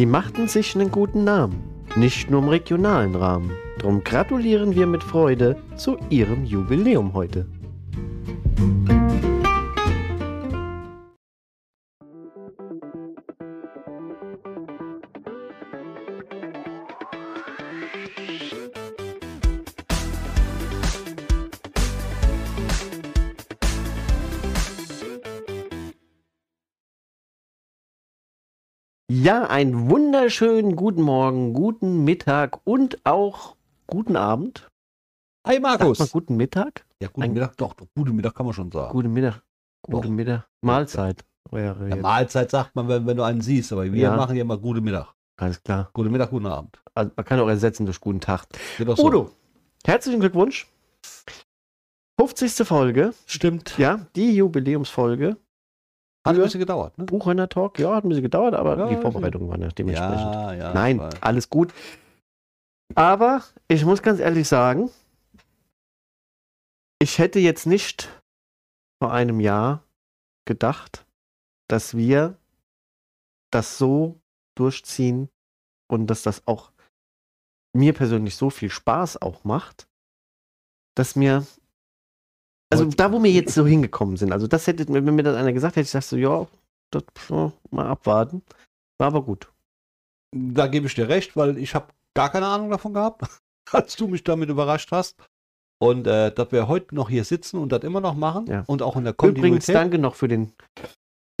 Sie machten sich einen guten Namen, nicht nur im regionalen Rahmen. Drum gratulieren wir mit Freude zu Ihrem Jubiläum heute. Ja, einen wunderschönen guten Morgen, guten Mittag und auch guten Abend. Hi Markus. man guten Mittag? Ja, guten Ein- Mittag, doch, doch, guten Mittag kann man schon sagen. Guten Mittag. Guten Doch. Mittag. Mahlzeit. Ja. Mahlzeit sagt man, wenn, wenn du einen siehst, aber wir Ja. machen ja mal guten Mittag. Alles klar. Guten Mittag, guten Abend. Also man kann auch ersetzen durch guten Tag. So. Udo, herzlichen Glückwunsch. 50. Folge. Stimmt. Ja, die Jubiläumsfolge. Hat ein bisschen gedauert, ne? Buchhörner Talk. Ja, hat ein bisschen gedauert, aber Ja, die. Vorbereitung war ja dementsprechend. Ja, ja. Nein, alles gut. Aber ich muss ganz ehrlich sagen, ich hätte jetzt nicht vor einem Jahr gedacht, dass wir das so durchziehen und dass das auch mir persönlich so viel Spaß auch macht, dass mir also da, wo wir jetzt so hingekommen sind, also das hätte, wenn mir das einer gesagt hätte, ich dachte so, ja, das, ja, mal abwarten. War aber gut. Da gebe ich dir recht, weil ich habe gar keine Ahnung davon gehabt, als du mich damit überrascht hast. Und äh, dass wir heute noch hier sitzen und das immer noch machen Ja. und auch in der Übrigens Kontinuität. danke noch für den,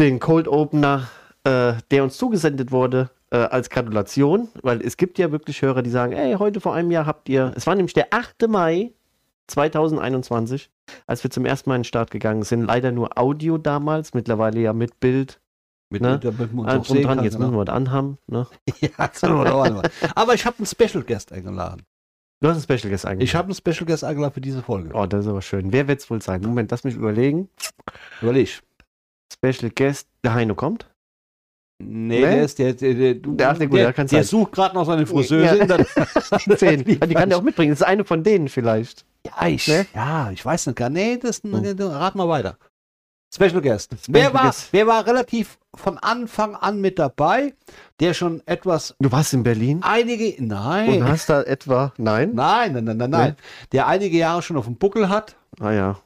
den Cold Opener, äh, der uns zugesendet wurde äh, als Gratulation, weil es gibt ja wirklich Hörer, die sagen, ey, heute vor einem Jahr habt ihr, es war nämlich der 8. Mai 2021, als wir zum ersten Mal in den Start gegangen sind, leider nur Audio damals, mittlerweile ja mit Bild, mit, ne? mit, damit man uns drum sehen dran, kann, jetzt genau. müssen wir was anhaben, ne? Ja, das wir mal. Aber ich habe einen Special Guest eingeladen. Du hast ein Special Guest eigentlich. Ich habe einen Special Guest eingeladen für diese Folge. Oh, das ist aber schön. Wer wird es wohl sein? Moment, lass mich überlegen. Überleg. Special Guest, der Heino kommt. Nee, Nee? der ist der, der, der, Der- der, der sein. sucht gerade noch seine Friseuse. Ja. Zehn. Die kann der auch mitbringen. Das ist eine von denen vielleicht. Ja, ich, Ne? ja, ich weiß nicht gar Nee, das Hm. rat mal weiter. Special Guest. Special wer, war, Guest. wer war relativ von Anfang an mit dabei? Der schon etwas, Du warst in Berlin einige, und nein, hast da etwa. Nein? nein, nein, nein, nein, nein. Der einige Jahre schon auf dem Buckel hat, Ah ja.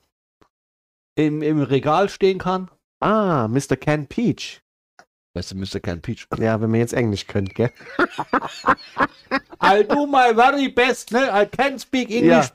im, im Regal stehen kann. Ah, Mr. Ken Peach. Weißt du, Mr. Ken Peach. Ja, wenn man jetzt Englisch könnt, gell? I'll do my very best, ne? I can speak English. Ja.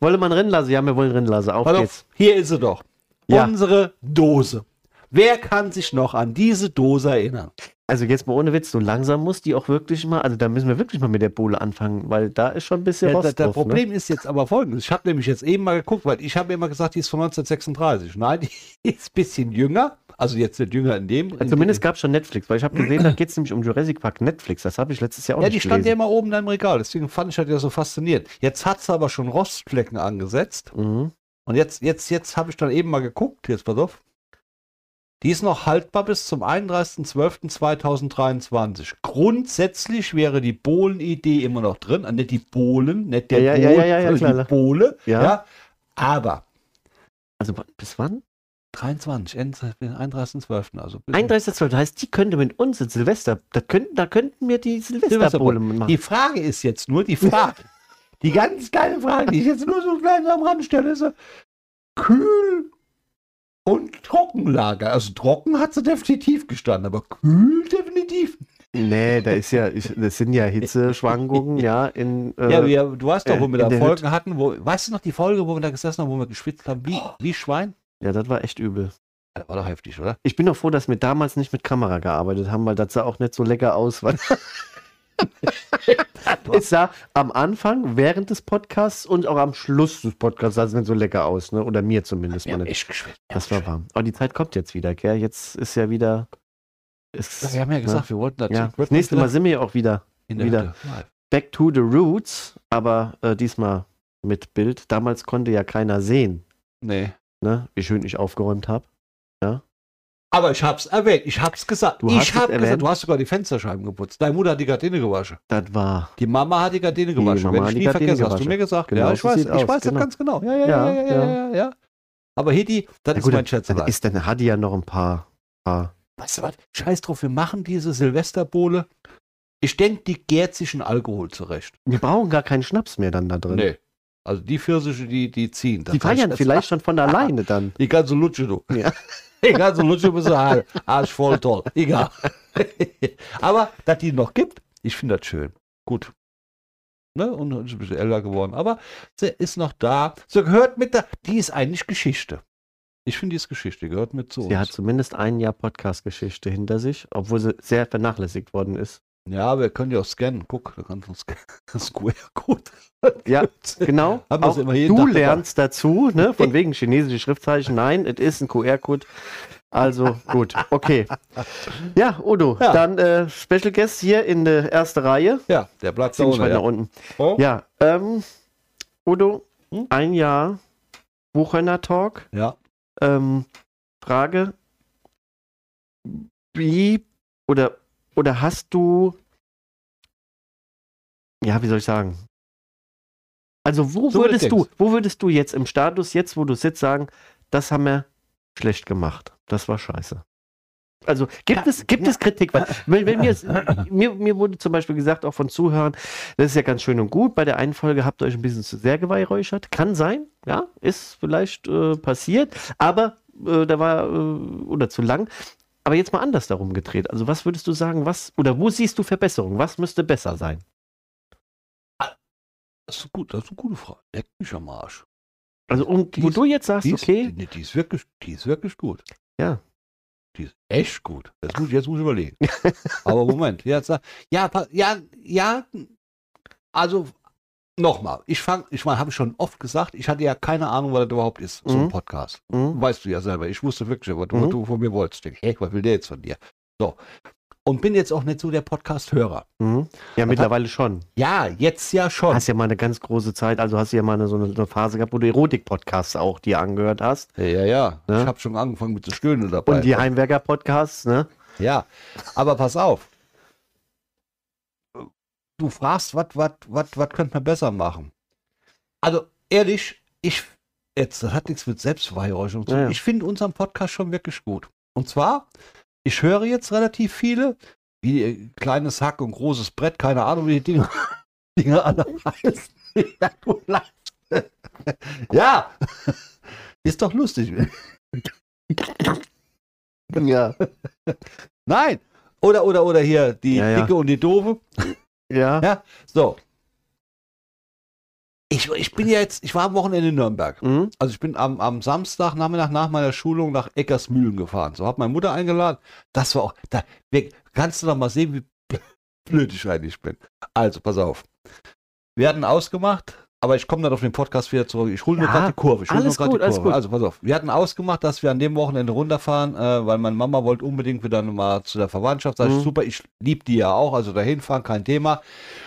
Wolle man rennen lassen? Ja, wir wollen rennen lassen. Auf auf, geht's. hier ist sie doch. Ja. Unsere Dose. Wer kann sich noch an diese Dose erinnern? Also jetzt mal ohne Witz, so langsam muss die auch wirklich mal, also da müssen wir wirklich mal mit der Bohle anfangen, weil da ist schon ein bisschen Ja, Rost das, drauf, ne? Problem ist jetzt aber folgendes. Ich habe nämlich jetzt eben mal geguckt, weil ich habe immer gesagt, die ist von 1936. Nein, die ist ein bisschen jünger. Also jetzt nicht jünger in dem. Ja, zumindest gab es schon Netflix, weil ich habe gesehen, da geht es nämlich um Jurassic Park Netflix. Das habe ich letztes Jahr auch ja, nicht die stand ja immer oben im Regal. Deswegen fand ich das ja so faszinierend. Jetzt hat sie aber schon Rostflecken angesetzt. Mhm. Und jetzt, jetzt, jetzt habe ich dann eben mal geguckt. Jetzt pass auf. Die ist noch haltbar bis zum 31.12.2023. Grundsätzlich wäre die Bohlen-Idee immer noch drin. Ah, Nicht die Bohlen, nicht der Ja, ja, Bohl, ja, ja, ja, klar. die Bohle. Ja. Ja. Aber Also bis wann? 23, Ende 31.12. Also bis- 31.12. heißt, die könnte mit uns in Silvester, da könnten, da könnten wir die Silvesterbowle machen. Die Frage ist jetzt nur die Frage. die ganz geile Frage, die ich jetzt nur so klein am Rand stelle, ist so, kühl und Trockenlager. Also trocken hat sie definitiv gestanden, aber kühl definitiv. Nee, da ist ja, ich, das sind ja Hitzeschwankungen, ja, in. Äh, ja, wir, du weißt doch, wo wir da Folgen hatten, wo, weißt du noch die Folge, wo wir da gesessen haben, wo wir geschwitzt haben, wie, wie Schwein? Ja, das war echt übel. Das war doch heftig, oder? Ich bin doch froh, dass wir damals nicht mit Kamera gearbeitet haben, weil das sah auch nicht so lecker aus. Weil es sah am Anfang, während des Podcasts und auch am Schluss des Podcasts sah es nicht so lecker aus, ne? Oder mir zumindest nicht. echt geschwitzt. Das war warm. Aber die Zeit kommt jetzt wieder, gell? Jetzt ist ja wieder. Ist, Wir haben ja gesagt, ne? wir wollten das ja, das nächste Mal sind wir ja auch wieder in der wieder. Back to the roots, aber äh, diesmal mit Bild. Damals konnte ja keiner sehen, Nee. Ne? wie schön ich aufgeräumt habe. Aber ich hab's erwähnt, ich hab's gesagt. Du hast ich es hab erwähnt? gesagt, du hast sogar die Fensterscheiben geputzt. Deine Mutter hat die Gardine gewaschen. Das war. Die Mama hat die Gardine gewaschen. Mama Werde hat ich die nie Gardine vergessen, hast du mir gesagt. Genau ja, ich weiß, ich aus, weiß genau. das ganz genau. Ja, ja, ja, ja, ja, ja, ja. Aber Hedi, das Ja, ist gut, mein dann, Schätzelein. ist, dann hat die ja noch ein paar. paar Weißt du was? Scheiß drauf, wir machen diese Silvesterbowle Ich denke, die gärt sich in Alkohol zurecht. Wir brauchen gar keinen Schnaps mehr dann da drin. Nee. Also die Pfirsiche, die, die ziehen. Das Die feiern vielleicht schon von alleine dann. Die ganze Lutsche, du. Ja. Die ganze Lutsche bist du Arsch, Arsch voll toll. Egal. Aber, dass die noch gibt, ich finde das schön. Gut. Ne? Und ist ein bisschen älter geworden. Aber sie ist noch da. Sie gehört mit da. Die ist eigentlich Geschichte. Ich finde, die ist Geschichte. Die gehört mit zu Sie hat uns. zumindest ein Jahr Podcast-Geschichte hinter sich, obwohl sie sehr vernachlässigt worden ist. Ja, wir können ja auch scannen. Guck, da kannst du scannen. Das QR-Code. Ja, genau. Auch du Tag dabei. lernst dazu, ne? Von wegen chinesische Schriftzeichen. Nein, es ist ein QR-Code. Also gut, okay. Ja, Udo, Ja. dann äh, Special Guest hier in der ersten Reihe. Ja, der bleibt da weit nach unten. Ja. Oh. Ja, ähm, Udo, Hm? ein Jahr Buchhörner Talk. ja. Ähm, Frage: Wie oder oder hast du ja, wie soll ich sagen? Also wo So, würdest du, wo würdest du jetzt im Status jetzt, wo du sitzt, sagen, das haben wir schlecht gemacht, das war scheiße. Also gibt es gibt es Kritik? Weil, wenn, wenn mir, mir mir wurde zum Beispiel gesagt auch von Zuhörern, das ist ja ganz schön und gut. Bei der einen Folge habt ihr euch ein bisschen zu sehr geweihräuchert. Kann sein, ja, ist vielleicht äh, passiert, aber äh, da war äh, oder zu lang. Aber jetzt mal anders darum gedreht. Also was würdest du sagen, was oder wo siehst du Verbesserung? Was müsste besser sein? Das ist, gut, das ist eine gute Frage. Leck mich am Arsch. Also um, Die wo du jetzt sagst, Die ist, okay, die, die, ist wirklich, die ist wirklich gut. Ja. Die ist echt gut. Jetzt muss, jetzt muss ich überlegen. Aber Moment. Jetzt, ja, ja, ja. Also, nochmal. Ich fange, ich meine, habe ich schon oft gesagt, ich hatte ja keine Ahnung, was das überhaupt ist, so ein Mhm. Podcast. hm, Weißt du ja selber. Ich wusste wirklich, was, Mhm. du von mir wolltest. Ich denk, Hä, was will der jetzt von dir? So. Und bin jetzt auch nicht so der Podcast-Hörer. hm. ja mittlerweile schon. Ja, jetzt ja schon. Hast ja mal eine ganz große Zeit, also hast du ja mal eine, so eine, eine Phase gehabt, wo du Erotik-Podcasts auch dir angehört hast Ja, ja, ja. Ne? Ich habe schon angefangen mit zu stöhnen dabei. und die Heimwerker-Podcasts, ne? Ja, aber pass auf. Du fragst, was was was was könnte man besser machen? Also ehrlich, ich jetzt das hat nichts mit Selbstbeweihräucherung zu tun. Ja. Ich finde unseren Podcast schon wirklich gut. Und zwar, ich höre jetzt relativ viele, wie äh, kleines Hack und großes Brett, keine Ahnung, wie die Dinge, Dinge alle heißen. Ja, du lachst. ja, ist doch lustig. Ja. Nein. Oder, oder, oder hier die Ja, ja. Dicke und die Doofe. Ja. Ja, so. Ich, ich bin ja jetzt, ich war am Wochenende in Nürnberg. Hm? Also ich bin am, am Samstag Nachmittag nach meiner Schulung nach Eckersmühlen gefahren. So, hab meine Mutter eingeladen. Das war auch, da kannst du doch mal sehen, wie blöd ich eigentlich bin. Also, pass auf. Wir hatten ausgemacht, aber ich komme dann auf den Podcast wieder zurück. Ich hole nur Ja, gerade die Kurve. Ich hol alles nur grad gut, die Kurve. Also, pass auf. Wir hatten ausgemacht, dass wir an dem Wochenende runterfahren, äh, weil meine Mama wollte unbedingt wieder mal zu der Verwandtschaft. Sag ich, Mhm. super, ich liebe die ja auch, also dahin fahren, kein Thema.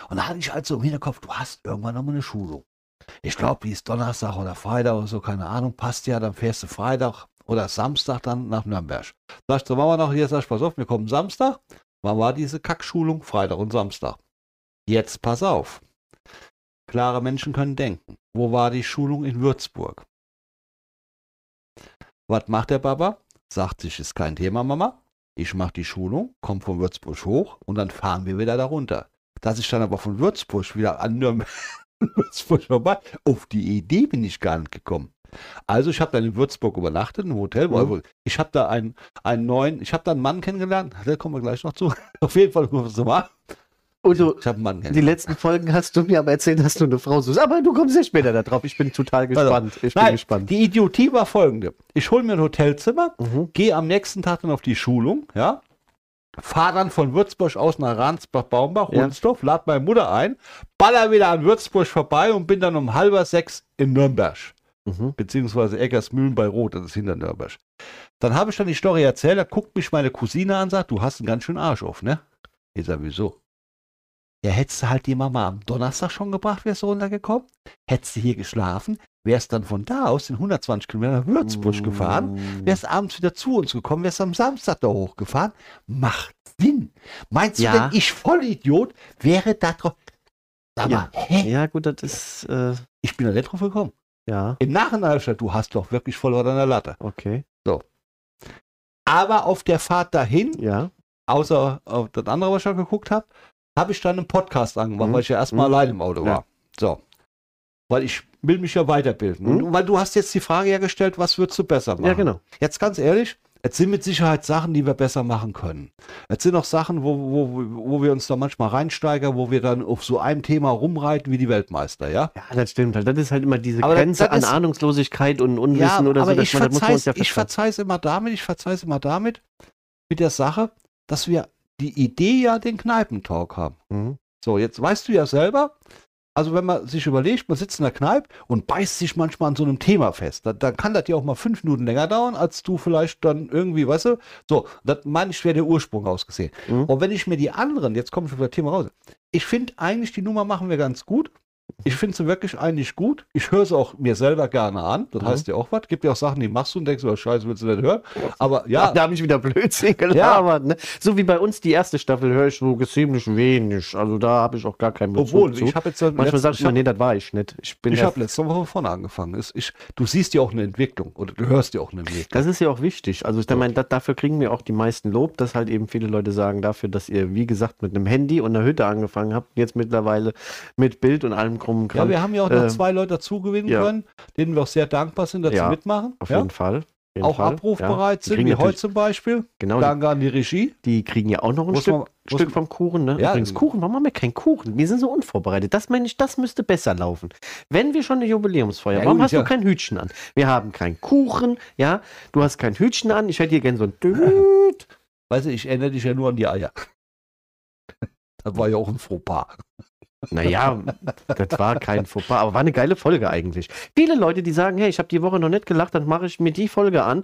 Und da hatte ich halt so im Hinterkopf, du hast irgendwann noch mal eine Schulung. Ich glaube, die ist Donnerstag oder Freitag oder so, keine Ahnung, passt ja, dann fährst du Freitag oder Samstag dann nach Nürnberg. Sag ich zur Mama noch, hier, sag ich, pass auf, wir kommen Samstag. Wann war diese Kackschulung? Freitag und Samstag. Jetzt pass auf. Klare Menschen können denken. Wo war die Schulung in Würzburg? Was macht der Papa? Sagt sich, ist kein Thema, Mama. Ich mache die Schulung, komme von Würzburg hoch und dann fahren wir wieder da runter. Dass ich dann aber von Würzburg wieder an Nürnberg Würzburg vorbei, auf die Idee bin ich gar nicht gekommen. Also ich habe dann in Würzburg übernachtet, im Hotel. Mhm. Ich habe da einen, einen neuen, ich habe da einen Mann kennengelernt, da kommen wir gleich noch zu. Auf jeden Fall rufen wir mal. Und du, Ich habe einen Mann die letzten Folgen hast du mir aber erzählt, dass du eine Frau suchst. Aber du kommst ja später da drauf. Ich bin total gespannt. Ich bin Nein, gespannt. die Idiotie war folgende. Ich hole mir ein Hotelzimmer, Mhm. gehe am nächsten Tag dann auf die Schulung, ja, fahre dann von Würzburg aus nach Ransbach-Baumbach, Ja. Hunsdorf, lade meine Mutter ein, baller wieder an Würzburg vorbei und bin dann um halber sechs in Nürnberg, Mhm. beziehungsweise Eckersmühlen bei Rot, das ist hinter Nürnberg. Dann habe ich dann die Story erzählt, da guckt mich meine Cousine an und sagt, du hast einen ganz schönen Arsch auf, ne? Ich sag, wieso? Ja, hättest du halt die Mama am Donnerstag schon gebracht, wärst du runtergekommen, hättest du hier geschlafen, wärst dann von da aus in 120 Kilometer nach Würzburg gefahren, Mhm. wärst abends wieder zu uns gekommen, wärst am Samstag da hochgefahren. Macht Sinn. Meinst du Ja. denn, ich Vollidiot wäre da drauf? Sag Ja. mal, hä? Ja, gut, das ist, äh, Ich bin da nicht drauf gekommen. ja, Im Nachhinein du hast doch wirklich voll an der Latte. okay. Aber auf der Fahrt dahin, Ja. außer auf das andere, was ich schon geguckt habe, habe ich dann einen Podcast angemacht, Mhm. weil ich ja erstmal Mhm. allein im Auto Ja. war. So. Weil ich will mich ja weiterbilden. Mhm. Und weil du hast jetzt die Frage ja gestellt, was würdest du besser machen? Ja, genau. Jetzt ganz ehrlich, es sind mit Sicherheit Sachen, die wir besser machen können. Es sind auch Sachen, wo, wo, wo wir uns da manchmal reinsteigern, wo wir dann auf so einem Thema rumreiten wie die Weltmeister, ja? Ja, das stimmt halt. Das ist halt immer diese Aber das- Grenze das an ist- Ahnungslosigkeit und Unwissen oder so. aber dass ich man- das uns verzeih's, ja ich verzeih's immer damit, ich verzeih's immer damit, mit der Sache, dass wir die Idee ja den Kneipentalk haben. Mhm. So, jetzt weißt du ja selber, also wenn man sich überlegt, man sitzt in der Kneipe und beißt sich manchmal an so einem Thema fest, dann, dann kann das ja auch mal fünf Minuten länger dauern, als du vielleicht dann irgendwie, weißt du, so, das meine ich, wäre der Ursprung ausgesehen. Mhm. Und wenn ich mir die anderen, jetzt komme ich auf das Thema raus, ich finde eigentlich, die Nummer machen wir ganz gut. Ich finde sie wirklich eigentlich gut. Ich höre sie auch mir selber gerne an. Das Mhm. heißt ja auch was. Gibt ja auch Sachen, die machst du und denkst, oh, scheiße, willst du nicht hören. Aber Ja, ja, da habe ich wieder Blödsinn gelabert. Ne? So wie bei uns die erste Staffel höre ich so ziemlich wenig. Also da habe ich auch gar keinen Bezug obwohl, zu. ich habe jetzt ja Manchmal letzt- sag ich mal, nee, das war ich nicht. Ich bin Ich ja, habe letzte Woche von vorne angefangen. Es- Ich, du siehst ja auch eine Entwicklung oder du hörst ja auch eine Entwicklung. das ist ja auch wichtig. Also ich meine, da- dafür kriegen wir auch die meisten Lob, dass halt eben viele Leute sagen, dafür, dass ihr, wie gesagt, mit einem Handy und einer Hütte angefangen habt, jetzt mittlerweile mit Bild und allem krummen Ja, Kram. wir haben ja auch noch Ähm, zwei Leute dazugewinnen ja. können, denen wir auch sehr dankbar sind, dass Ja, sie mitmachen. auf ja? jeden Fall. Jeden Auch Fall. abrufbereit Ja. Sind, wie heute zum Beispiel. Genau, Danke an die Regie. die kriegen ja auch noch ein Muss Stück, man- Stück vom Kuchen. Ne? Ja, Übrigens. Kuchen, warum haben wir keinen Kuchen? Wir sind so unvorbereitet. Das meine ich, das müsste besser laufen. Wenn wir schon eine Jubiläumsfeier, Ja, warum gut, hast ja. du kein Hütchen an? Wir haben keinen Kuchen, ja. Du hast kein Hütchen an. Ich hätte hier gern so ein Düt. Weißt du, ich erinnere dich ja nur an die Eier. Das war ja auch ein Fauxpas. Naja, das war kein Fauxpas, aber war eine geile Folge eigentlich. Viele Leute, die sagen, hey, ich habe die Woche noch nicht gelacht, dann mache ich mir die Folge an.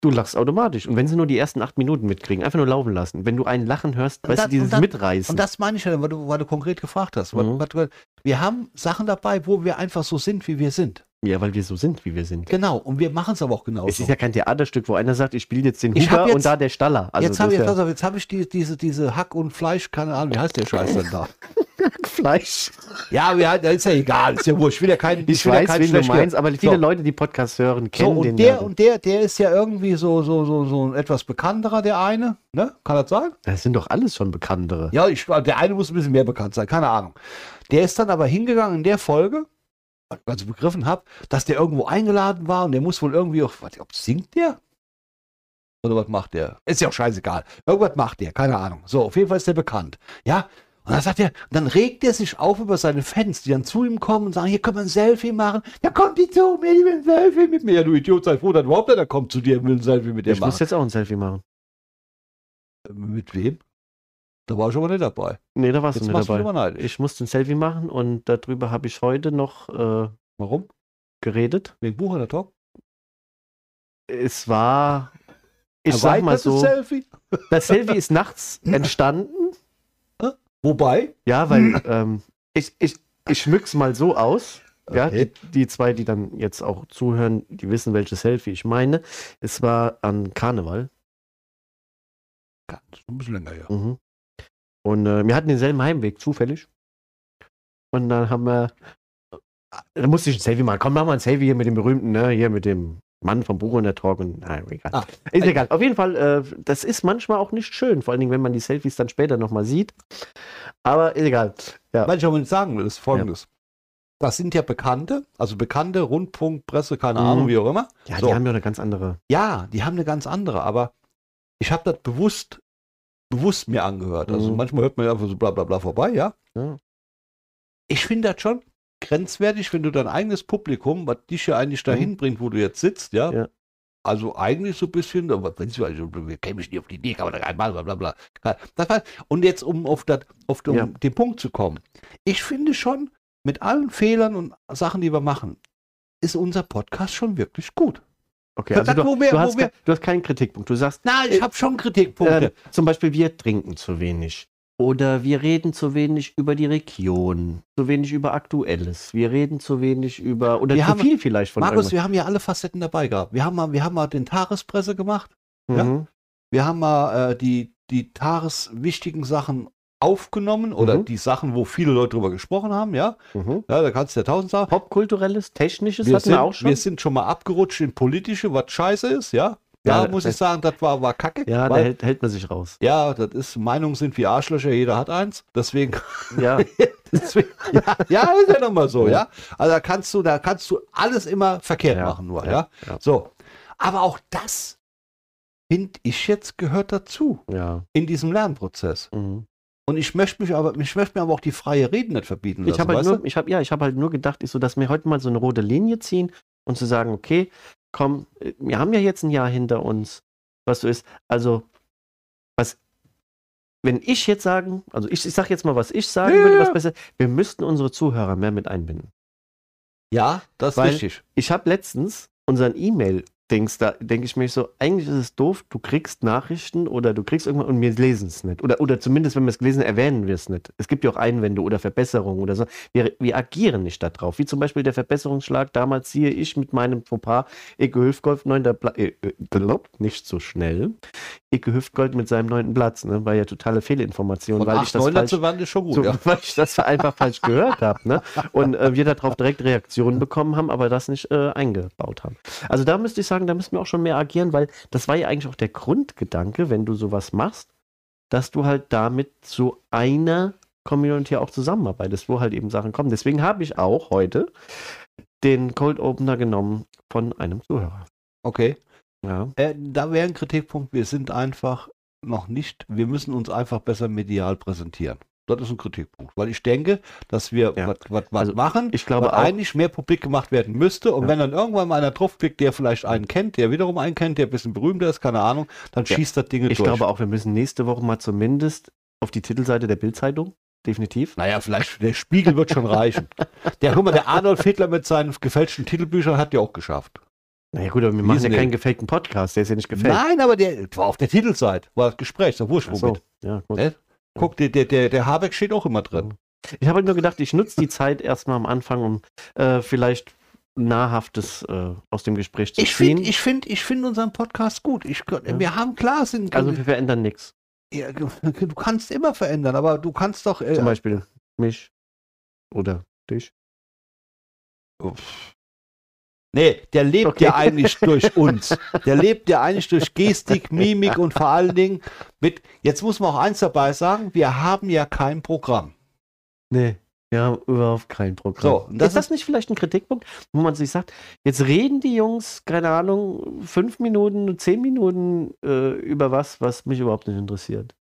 Du lachst automatisch. Und wenn sie nur die ersten acht Minuten mitkriegen, einfach nur laufen lassen. Wenn du einen Lachen hörst, weißt das- du, dieses und das- Mitreißen. Und das meine ich ja, weil du, weil du konkret gefragt hast. Weil- Mhm. Wir haben Sachen dabei, wo wir einfach so sind, wie wir sind. ja, weil wir so sind, wie wir sind. Genau. Und wir machen es aber auch genauso. Es ist ja kein Theaterstück, wo einer sagt, ich spiele jetzt den Huber jetzt- und da der Staller. Also jetzt habe jetzt hab ich die, diese, diese Hack und Fleisch, keine Ahnung, wie heißt der Scheiß denn da? ja Fleisch. Ja, ja, das ist ja egal, ist ja wurscht. Ich will ja keinen, Ich will ja weiß, keinen wen du meinst, aber viele So. Leute, die Podcasts hören, So, kennen den und der, ja. und der, der ist ja irgendwie so, so, so, so ein etwas bekannterer, der eine, ne? Kann das sein? Das sind doch alles schon Bekanntere. Ja, ich, der eine muss ein bisschen mehr bekannt sein, keine Ahnung. Der ist dann aber hingegangen in der Folge, als ich begriffen habe, dass der irgendwo eingeladen war und der muss wohl irgendwie auch, was, ob singt der? Oder was macht der? Ist ja auch scheißegal. Irgendwas macht der, keine Ahnung. So, auf jeden Fall ist der bekannt. Ja, und dann sagt er, dann regt er sich auf über seine Fans, die dann zu ihm kommen und sagen, hier können wir ein Selfie machen. Ja, kommt die zu mir, die will ein Selfie mit mir. Ja, du Idiot, sei froh, dass überhaupt einer kommt zu dir und will ein Selfie mit dir Ich muss machen. jetzt auch ein Selfie machen. Mit wem? Da war ich aber nicht dabei. Nee, da warst Jetzt du nicht dabei. Ich musste ein Selfie machen und darüber habe ich heute noch äh, Warum? geredet. Wegen Buchhalter Talk? Es war, ich sag mal so, das Selfie ist nachts entstanden. Wobei? Ja, weil ähm, ich, ich, ich schmück's mal so aus. Ja, Okay. die, die zwei, die dann jetzt auch zuhören, die wissen, welches Selfie ich meine. Es war an Karneval. Ganz, ein bisschen länger, ja. Mhm. Und äh, wir hatten denselben Heimweg, zufällig. Und dann haben wir, da musste ich ein Selfie machen. Komm, mach mal ein Selfie hier mit dem berühmten, ne, hier mit dem Mann vom Buch und der Talk und, na, egal. Ah, ist egal. Auf jeden Fall, äh, das ist manchmal auch nicht schön, vor allen Dingen, wenn man die Selfies dann später nochmal sieht. Aber ist egal. Ja. Was ich aber nicht sagen will, ist folgendes. Das sind ja Bekannte, also Bekannte, Rundfunk, Presse, keine Mhm. Ahnung, wie auch immer. Ja, So. die haben ja eine ganz andere. Ja, die haben eine ganz andere, aber ich habe das bewusst, bewusst mir angehört. Also Mhm. manchmal hört man ja einfach so bla bla bla vorbei, ja. Ja. Ich finde das schon grenzwertig, wenn du dein eigenes Publikum, was dich ja eigentlich dahin bringt, wo du jetzt sitzt, ja. Mhm. Ja. Also eigentlich so ein bisschen, aber wenn du, also, wir kämen nicht auf die Idee, kann man da einmal, bla bla bla. Das und jetzt, um auf, das, auf den, Ja. den Punkt zu kommen. Ich finde schon, mit allen Fehlern und Sachen, die wir machen, ist unser Podcast schon wirklich gut. Okay, Das also hat, du, wir- du, hast, wir- du hast keinen Kritikpunkt. Du sagst, Na, ich Äh, habe schon Kritikpunkte. ähm, zum Beispiel, wir trinken zu wenig. Oder wir reden zu wenig über die Region, zu wenig über Aktuelles. Wir reden zu wenig über, oder Wir zu haben- viel vielleicht von Markus, wir haben ja alle Facetten dabei gehabt. Wir haben mal, wir haben mal den Tagespresse gemacht. ja. Mhm. Wir haben mal äh, die, die tageswichtigen Sachen aufgenommen oder Mhm. die Sachen, wo viele Leute drüber gesprochen haben, ja. Mhm. Ja, da kannst du ja tausend sagen. Popkulturelles, technisches Wir hatten sind, wir auch schon. wir sind schon mal abgerutscht in politische, was scheiße ist, ja. Da Ja, muss ich sagen, das war, war kacke. Ja, da hält, hält man sich raus. ja, das ist, Meinungen sind wie Arschlöcher, jeder hat eins. Deswegen, Ja, deswegen ja, ja, ist ja nochmal so, ja. Also da kannst du, da kannst du alles immer verkehrt Ja, machen nur, ja, ja. So. Aber auch das, finde ich jetzt, gehört dazu ja. in diesem Lernprozess. Mhm. Und ich möchte mich aber, ich möchte mir aber auch die freie Rede nicht verbieten lassen. Ich habe halt nur, ich habe ja, ich habe halt nur gedacht, ich so, dass wir heute mal so eine rote Linie ziehen und zu sagen, okay, komm, wir haben ja jetzt ein Jahr hinter uns, was so ist. Also, was, wenn ich jetzt sagen, also ich, ich sag jetzt mal, was ich sagen Ja, würde, was besser, wir müssten unsere Zuhörer mehr mit einbinden. Ja, das ist richtig. Ich habe letztens unseren E-Mail-Dings, da denke ich mir so, eigentlich ist es doof, du kriegst Nachrichten oder du kriegst irgendwann und wir lesen es nicht. Oder, oder zumindest, wenn wir es gelesen erwähnen wir es nicht. Es gibt ja auch Einwände oder Verbesserungen oder so. Wir, wir agieren nicht darauf. Wie zum Beispiel der Verbesserungsschlag, damals siehe ich mit meinem Fauxpas, Ike Hüftgold, neunter Platz, äh, äh, glaub, nicht so schnell. Ike Hüftgold mit seinem neunten Platz, ne? war ja totale Fehlinformation, Von weil ich 8, das 9 falsch, zu werden ist schon gut, so, ja. weil ich das einfach falsch gehört habe. Ne? Und äh, wir darauf direkt Reaktionen bekommen haben, aber das nicht äh, eingebaut haben. Also da müsste ich sagen, da müssten wir auch schon mehr agieren, weil das war ja eigentlich auch der Grundgedanke, wenn du sowas machst, dass du halt damit zu einer Community auch zusammenarbeitest, wo halt eben Sachen kommen. Deswegen habe ich auch heute den Cold Opener genommen von einem Zuhörer. Okay. Ja. Äh, da wäre ein Kritikpunkt, wir sind einfach noch nicht, wir müssen uns einfach besser medial präsentieren. Das ist ein Kritikpunkt, weil ich denke, dass wir Ja. was Also, machen, ich glaube was eigentlich mehr publik gemacht werden müsste. Und Ja. wenn dann irgendwann mal einer draufklickt, der vielleicht einen kennt, der wiederum einen kennt, der ein bisschen berühmter ist, keine Ahnung, dann Ja. schießt das Ding Ich durch. glaube auch, wir müssen nächste Woche mal zumindest auf die Titelseite der Bildzeitung. Definitiv. Naja, vielleicht der Spiegel wird schon reichen. Der, guck mal, der Adolf Hitler mit seinen gefälschten Titelbüchern hat ja auch geschafft. Naja gut, aber wir machen ja sind keinen ja- gefakten Podcast, der ist ja nicht gefaked. Nein, aber der war auf der Titelseite, war das Gespräch, da wurscht Ach so, womit. ja, gut. Ne? Guck, der, der, der, Habeck steht auch immer drin. Ich habe halt nur gedacht, ich nutze die Zeit erstmal am Anfang, um äh, vielleicht Nahrhaftes äh, aus dem Gespräch zu Ich ziehen. finde ich find, ich find unseren Podcast gut. Ich, Ja. Wir haben klar, sind, also wir verändern nichts. ja, du kannst immer verändern, aber du kannst doch. Äh, Zum Beispiel mich oder dich. Uff. Nee, der lebt Okay. ja eigentlich durch uns. Der lebt ja eigentlich durch Gestik, Mimik und vor allen Dingen mit. Jetzt muss man auch eins dabei sagen: Wir haben ja kein Programm. Nee. Wir haben überhaupt kein Programm. So, das ist das nicht vielleicht ein Kritikpunkt, wo man sich sagt, jetzt reden die Jungs, keine Ahnung, fünf Minuten, zehn Minuten äh, über was, was mich überhaupt nicht interessiert.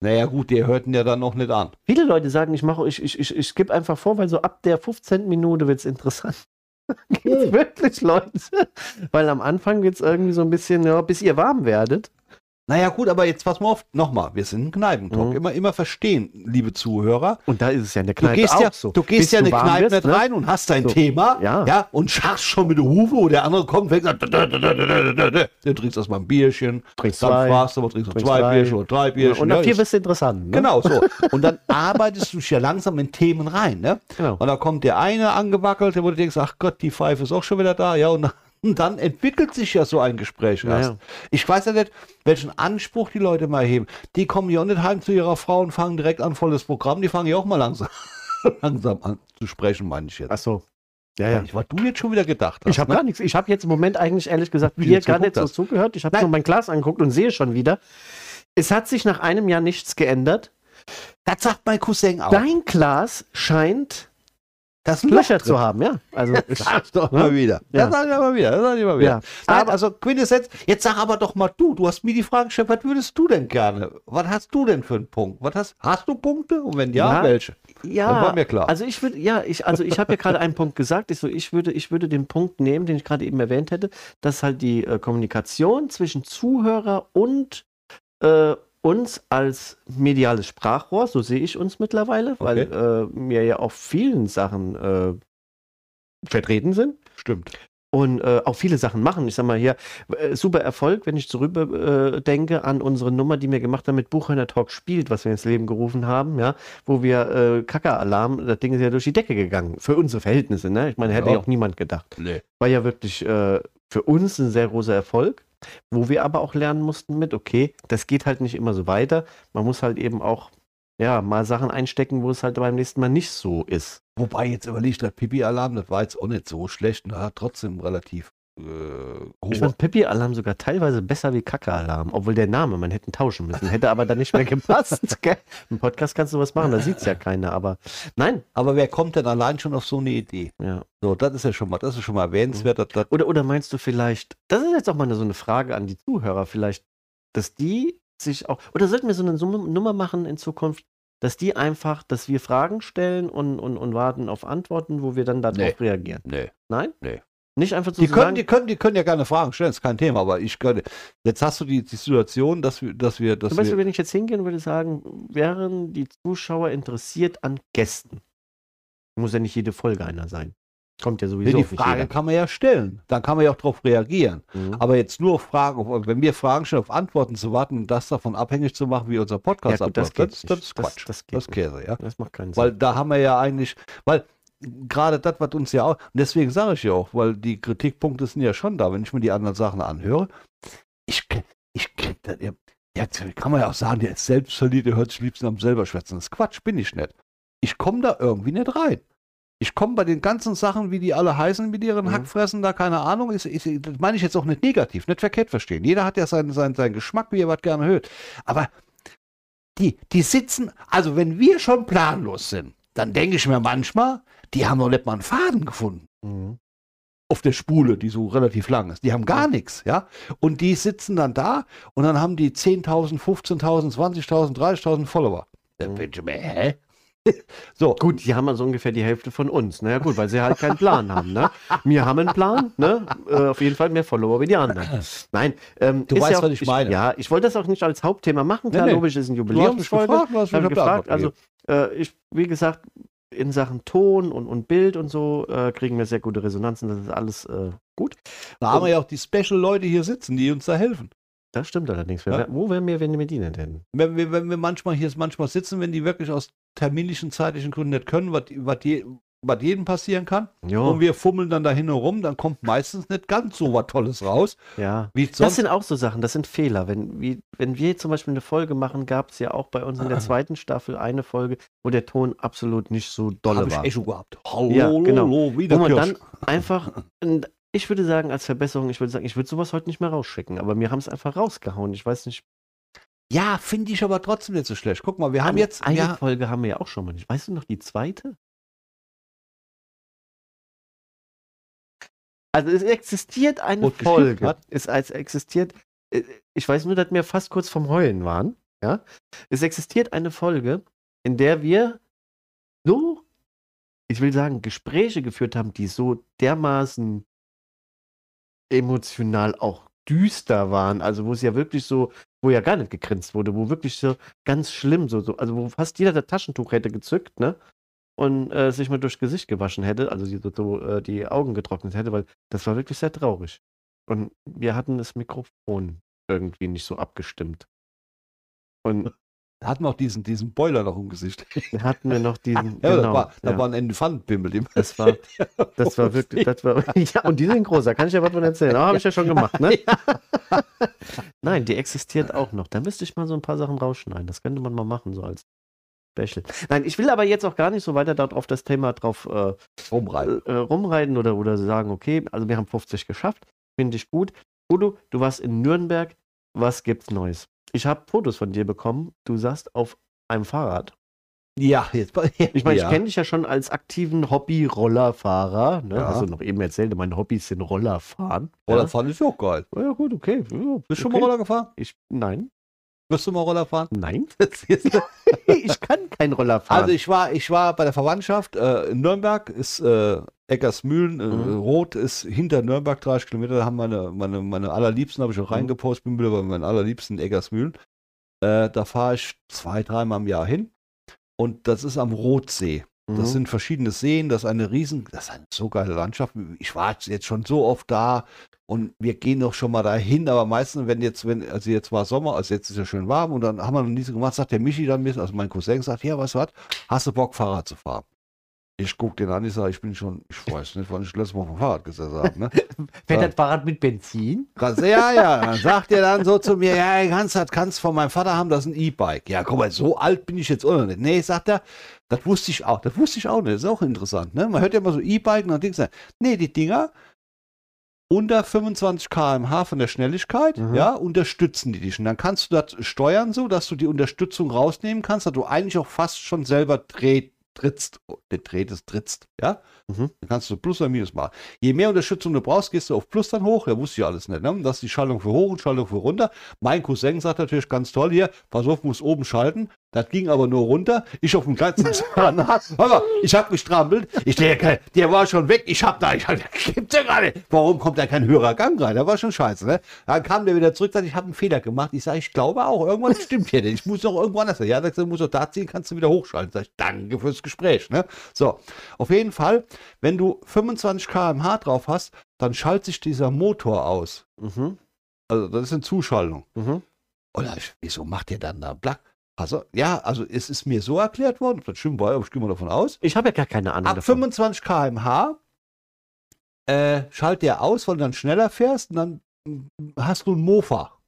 Naja, gut, die hörten ja dann noch nicht an. Viele Leute sagen, ich mache, ich, ich, ich, ich skippe einfach vor, weil so ab der 15. Minute wird es interessant. Gibt's wirklich Leute? Weil am Anfang es irgendwie so ein bisschen, ja, bis ihr warm werdet. Naja, gut, aber jetzt pass mal auf. Nochmal, wir sind ein Kneipentalk. Mhm. Immer, immer verstehen, liebe Zuhörer. Und da ist es ja in der Du Kneipe gehst auch ja, so. du gehst Bis ja in eine Kneipe wirst, nicht ne? rein und hast dein So. Thema, Ja. ja, und scharfst schon mit der Hufe, wo der andere kommt, weg, sagt, du trinkst erstmal ein Bierchen, Trinkst dann zwei. fragst du, aber trinkst du trinkst zwei drei. Bierchen oder drei Bierchen. und nach vier wirst du interessant. Ne? Genau so. Und dann arbeitest du dich ja langsam in Themen rein, ne? genau. Und da kommt der eine angewackelt, wo du denkst, ach Gott, die Pfeife ist auch schon wieder da, ja, und dann, und dann entwickelt sich ja so ein Gespräch erst. ja. Ich weiß ja nicht, welchen Anspruch die Leute mal heben. Die kommen ja auch nicht heim zu ihrer Frau und fangen direkt an volles Programm, die fangen ja auch mal langsam, langsam an zu sprechen, meine ich jetzt. Ach so. Ja, ja. Ich, was du jetzt schon wieder gedacht hast. Ich habe ne? gar nichts. Ich habe jetzt im Moment eigentlich ehrlich gesagt dir jetzt gar nicht so zugehört. Ich habe nur mein Glas angeguckt und sehe schon wieder. Es hat sich nach einem Jahr nichts geändert. Das sagt mein Cousin auch. Dein Glas scheint das Löcher zu haben, ja. Also Das du doch Ne? mal wieder. Ja. Das sag ich immer wieder. Das sag ich immer wieder. ja. Nein, Aber also Quintessenz, jetzt sag aber doch mal du, du hast mir die Frage gestellt, was würdest du denn gerne? Was hast du denn für einen Punkt? Was hast, hast du Punkte? Und wenn ja, Ja. welche? Das ja, war mir klar. also ich würde, ja, ich, also ich habe ja gerade einen Punkt gesagt. Ich so, ich würde, ich würde den Punkt nehmen, den ich gerade eben erwähnt hätte, dass halt die äh, Kommunikation zwischen Zuhörer und äh, uns als mediales Sprachrohr, so sehe ich uns mittlerweile, weil äh, wir ja auf vielen Sachen äh, vertreten sind. Stimmt. und äh, auch viele Sachen machen. Ich sag mal hier, äh, super Erfolg, wenn ich zurück äh, denke an unsere Nummer, die wir gemacht haben mit Buchhörner Talk spielt, was wir ins Leben gerufen haben, ja, wo wir äh, Kacker-Alarm, das Ding ist ja durch die Decke gegangen. Für unsere Verhältnisse, ne? Ich meine, hätte Ja. ja auch niemand gedacht. Nee. War ja wirklich äh, für uns ein sehr großer Erfolg, wo wir aber auch lernen mussten mit, okay, das geht halt nicht immer so weiter. Man muss halt eben auch ja, mal Sachen einstecken, wo es halt beim nächsten Mal nicht so ist. Wobei jetzt überlegt, der Pipi-Alarm, das war jetzt auch nicht so schlecht und hat trotzdem relativ. Ich fand Pippi-Alarm sogar teilweise besser wie Kacke-Alarm, obwohl der Name, man hätte ihn tauschen müssen, hätte aber dann nicht mehr gepasst. gell? Im Podcast kannst du was machen, da sieht es ja keiner, aber nein. Aber wer kommt denn allein schon auf so eine Idee? Ja. So, das ist ja schon mal, das ist schon mal erwähnenswert. das- Oder, oder meinst du vielleicht, das ist jetzt auch mal so eine Frage an die Zuhörer, vielleicht, dass die sich auch, oder sollten wir so eine Nummer machen in Zukunft, dass die einfach, dass wir Fragen stellen und, und, und warten auf Antworten, wo wir dann darauf Nee. reagieren? Nee. Nein? Nee. Nicht einfach zu Die können, sagen, die, können, die können ja gerne Fragen stellen, ist kein Thema, aber ich könnte. Jetzt hast du die, die Situation, dass wir, dass wir, dass Zum Beispiel, wir wenn ich jetzt hingehen würde sagen, wären die Zuschauer interessiert an Gästen? Muss ja nicht jede Folge einer sein. Kommt ja Nee, sowieso die nicht Frage kann man ja stellen. Dann kann man ja auch darauf reagieren. Mhm. Aber jetzt nur auf Fragen, wenn wir Fragen stellen, auf Antworten zu warten und das davon abhängig zu machen, wie unser Podcast Ja, gut, das abläuft, geht das, nicht. das ist Das- Quatsch. das geht das Käse, ja. Das macht keinen Weil Sinn. da haben wir ja eigentlich, weil gerade das, was uns ja auch, und deswegen sage ich ja auch, weil die Kritikpunkte sind ja schon da, wenn ich mir die anderen Sachen anhöre. Ich, ich krieg das, ja, kann man ja auch sagen, der ist selbstverliebt, der hört sich liebsten am selber schwätzen. Das ist Quatsch, bin ich nicht. Ich komme da irgendwie nicht rein. Ich komme bei den ganzen Sachen, wie die alle heißen, mit ihren Mhm. Hackfressen, da keine Ahnung, ist, ist, das meine ich jetzt auch nicht negativ, nicht verkehrt verstehen. Jeder hat ja seinen, seinen, seinen Geschmack, wie er was gerne hört. Aber die, die sitzen, also wenn wir schon planlos sind, dann denke ich mir manchmal, die haben noch nicht mal einen Faden gefunden Mhm. auf der Spule, die so relativ lang ist. Die haben gar nichts, ja. Und die sitzen dann da und dann haben die 10.000, 15.000, 20.000, 30.000 Follower. Dann Mhm. bin ich mir, hä? so, Gut, die haben also ungefähr die Hälfte von uns. Naja, gut, weil sie halt keinen Plan haben. Ne? Wir haben einen Plan, ne? Äh, auf jeden Fall mehr Follower wie die anderen. Nein, ähm, Du weißt, ja auch, was ich meine. Ja, ich wollte das auch nicht als Hauptthema machen. Klar, Nee, nee. logisch ist ein du hast mich Jubiläumsfolge. gefragt, du hast Ich mich gefragt, also, äh, ich, wie gesagt, in Sachen Ton und, und Bild und so äh, kriegen wir sehr gute Resonanzen. Das ist alles äh, gut. da haben wir ja auch die Special-Leute hier sitzen, die uns da helfen. Das stimmt allerdings. Ja. Wo wären wir, wenn wir die nicht hätten? Wenn wir, wenn wir manchmal hier manchmal sitzen, wenn die wirklich aus terminlichen, zeitlichen Gründen nicht können, was, was, je, was jedem passieren kann, Jo, und wir fummeln dann dahin herum, dann kommt meistens nicht ganz so was Tolles raus, ja. Das sind auch so Sachen, das sind Fehler. Wenn, wie, wenn wir zum Beispiel eine Folge machen, gab es ja auch bei uns in der zweiten Staffel eine Folge, wo der Ton absolut nicht so dolle Hab ich war. Echo gehabt. Hallo, Ja, genau. Wo man dann einfach, ich würde sagen, als Verbesserung, ich würde sagen, ich würde sowas heute nicht mehr rausschicken, aber wir haben es einfach rausgehauen. Ich weiß nicht, Ja, finde ich aber trotzdem nicht so schlecht. Guck mal, wir haben eine, jetzt. eine ja, Folge haben wir ja auch schon mal nicht. Weißt du noch die zweite? Also es existiert eine Folge. Es, es existiert, äh, ich weiß nur, dass wir fast kurz vom Heulen waren. Ja? Es existiert eine Folge, in der wir so, ich will sagen, Gespräche geführt haben, die so dermaßen emotional auch düster waren. Also wo es ja wirklich so, wo ja gar nicht gegrinst wurde, wo wirklich so ganz schlimm so, so also wo fast jeder das Taschentuch hätte gezückt, ne? Und äh, sich mal durchs Gesicht gewaschen hätte, also die, so, so äh, die Augen getrocknet hätte, weil das war wirklich sehr traurig. Und wir hatten das Mikrofon irgendwie nicht so abgestimmt. Und da hatten wir auch diesen, diesen Boiler noch im Gesicht. dann hatten wir noch diesen, Ja, genau, da, war, da ja. war ein Elefantenpimmel. im- das war, das war wirklich, das war, ja, und die sind groß, da kann ich ja was von erzählen. Aber habe ich ja schon gemacht, ne? Nein, die existiert auch noch. Da müsste ich mal so ein paar Sachen rausschneiden. Das könnte man mal machen, so als Special. Nein, ich will aber jetzt auch gar nicht so weiter dort auf das Thema drauf äh, Rumreiten. äh, rumreiten oder, oder sagen, okay, also wir haben 50 geschafft, finde ich gut. Udo, du warst in Nürnberg, was gibt's Neues? Ich habe Fotos von dir bekommen, du saßt auf einem Fahrrad. Ja, jetzt. Ich meine, ja. ich kenne dich ja schon als aktiven Hobby-Rollerfahrer. Ne? Ja. Hast du noch eben erzählt, meine Hobbys sind Rollerfahren. Rollerfahren ist ja auch geil. Ja, ja gut, okay. Ja, Bist du schon okay. mal Roller gefahren? Ich, nein, Wirst du mal Roller fahren? nein. ich kann kein Roller fahren. Also ich war, ich war bei der Verwandtschaft äh, in Nürnberg, ist äh, Eckersmühlen, äh, Mhm. Rot ist hinter Nürnberg, 30 Kilometer, da haben meine, meine, meine allerliebsten, habe ich auch Mhm. reingepostet, bin wieder bei meinen allerliebsten Eckersmühlen. Äh, da fahre ich zwei, dreimal im Jahr hin und das ist am Rotsee. Das Mhm. sind verschiedene Seen, das ist eine riesen, das ist eine so geile Landschaft. Ich war jetzt schon so oft da und wir gehen doch schon mal dahin, aber meistens, wenn jetzt, wenn, also jetzt war Sommer, also jetzt ist ja schön warm und dann haben wir noch nie so gemacht, sagt der Michi dann, also mein Cousin sagt, ja, weißt du was, hast du Bock, Fahrrad zu fahren? Ich guck den an, ich sage, ich bin schon, ich weiß nicht, wann ich das letzte Mal dem Fahrrad gesessen habe. Ne? Fährt das Fahrrad mit Benzin? Ganz, ja, ja, dann sagt er dann so zu mir, ja, kannst das kannst von meinem Vater haben, das ist ein E-Bike. Ja, guck mal, so alt bin ich jetzt auch noch nicht. Nee, sagt er, das wusste ich auch, das wusste ich auch nicht, das ist auch interessant, ne? Man hört ja immer so E-Bike und dann denkst du, nee, die Dinger, unter 25 km/h von der Schnelligkeit, Mhm. ja, unterstützen die dich. Und dann kannst du das steuern so, dass du die Unterstützung rausnehmen kannst, dass du eigentlich auch fast schon selber dreht, trittst, oh, nicht drehtest, trittst, ja. Mhm. Dann kannst du Plus oder Minus machen. Je mehr Unterstützung du brauchst, gehst du auf Plus dann hoch. Ja, wusste ich alles nicht. Ne? Das ist die Schaltung für hoch und Schaltung für runter. Mein Cousin sagt natürlich ganz toll hier, pass auf, muss oben schalten. Das ging aber nur runter. Ich auf dem kleinsten Zahnrad. Aber ich habe gestrampelt. Ich der, der war schon weg. Ich habe da, ich hab, gibt's ja gerade. Warum kommt da kein höherer Gang rein? Da war schon scheiße. Ne? Dann kam der wieder zurück, sagt, ich habe einen Fehler gemacht. Ich sage, ich glaube auch, irgendwas stimmt hier. nicht. Ich muss noch irgendwo anders. sein. Ja, sagt, du musst doch da ziehen, kannst du wieder hochschalten. Sag ich, danke fürs Gespräch. Ne? So, auf jeden Fall, wenn du 25 km/h drauf hast, dann schaltet sich dieser Motor aus. Mhm. Also das ist eine Zuschaltung. Mhm. Oder wieso macht ihr dann da Black? Also, ja, also es ist mir so erklärt worden, ob das stimmt war, aber ich gehe mal davon aus. Ich habe ja gar keine Ahnung Ab davon. 25 km/h äh, schaltet der aus, weil du dann schneller fährst und dann hast du einen Mofa.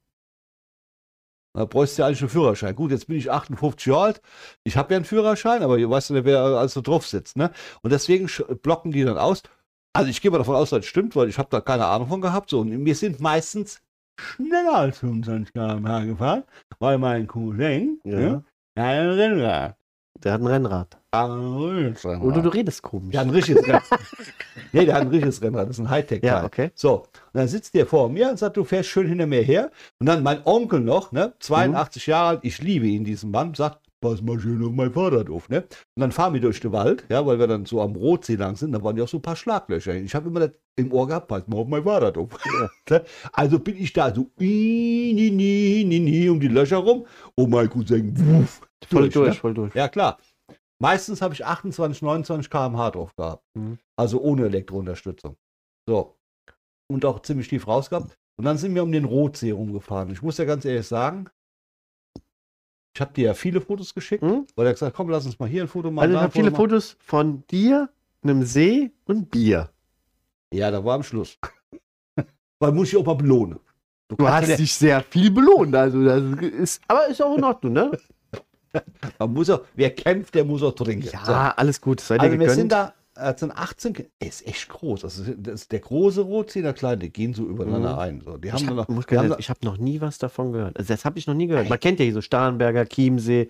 Da bräuchst du ja eigentlich einen Führerschein. Gut, jetzt bin ich 58 Jahre alt. Ich habe ja einen Führerschein, aber ihr weißt ja, wer alles so drauf sitzt. Ne? Und deswegen blocken die dann aus. Also ich gehe mal davon aus, dass das stimmt, weil ich habe da keine Ahnung von gehabt. So, und wir sind meistens schneller als 25 km/h gefahren, weil mein Cousin Ja. ne, ja, ein Rennrad. Der hat ein Rennrad. ein richtiges Rennrad. Oder du redest komisch. Der hat ein richtiges Rennrad. nee, der hat ein richtiges Rennrad. Das ist ein Hightech-Teil. Ja, okay. So, und dann sitzt der vor mir und sagt, du fährst schön hinter mir her. Und dann mein Onkel noch, ne, 82 Jahre alt, ich liebe ihn, diesen Mann, sagt, pass mal schön auf mein Fahrrad auf, ne. Und dann fahren wir durch den Wald, ja, weil wir dann so am Rotsee lang sind, da waren ja auch so ein paar Schlaglöcher. Ich habe immer das im Ohr gehabt, pass mal auf mein Fahrrad auf. Ne? also bin ich da so, i, ni, ni, ni, ni, um die Löcher rum. Oh mein Cousin, wuff, Voll durch, durch, ne? voll durch. Ja, klar. Meistens habe ich 28, 29 km/h drauf gehabt. Mhm. Also ohne Elektrounterstützung. So. Und auch ziemlich tief raus gehabt. Und dann sind wir um den Rotsee rumgefahren. Ich muss ja ganz ehrlich sagen, ich habe dir ja viele Fotos geschickt, Mhm. weil er gesagt komm, lass uns mal hier ein Foto machen. Also ich habe viele machen. Fotos von dir, einem See und Bier. Ja, da war am Schluss. weil muss ich auch mal belohnen. Du kannst hast ja- dich sehr viel belohnt, also das ist, aber ist auch in Ordnung, ne? Man muss auch, wer kämpft, der muss auch trinken. Ja, So. alles gut, sei dir Also wir gegönnt. sind da, äh, sind 18, Ki- der ist echt groß. Also das ist der große Rotsee, der kleine, die gehen so übereinander Mhm. ein. So, die ich haben habe dann noch, ich hab noch nie was davon gehört. Also das habe ich noch nie gehört. Man kennt ja hier so Starnberger, Chiemsee,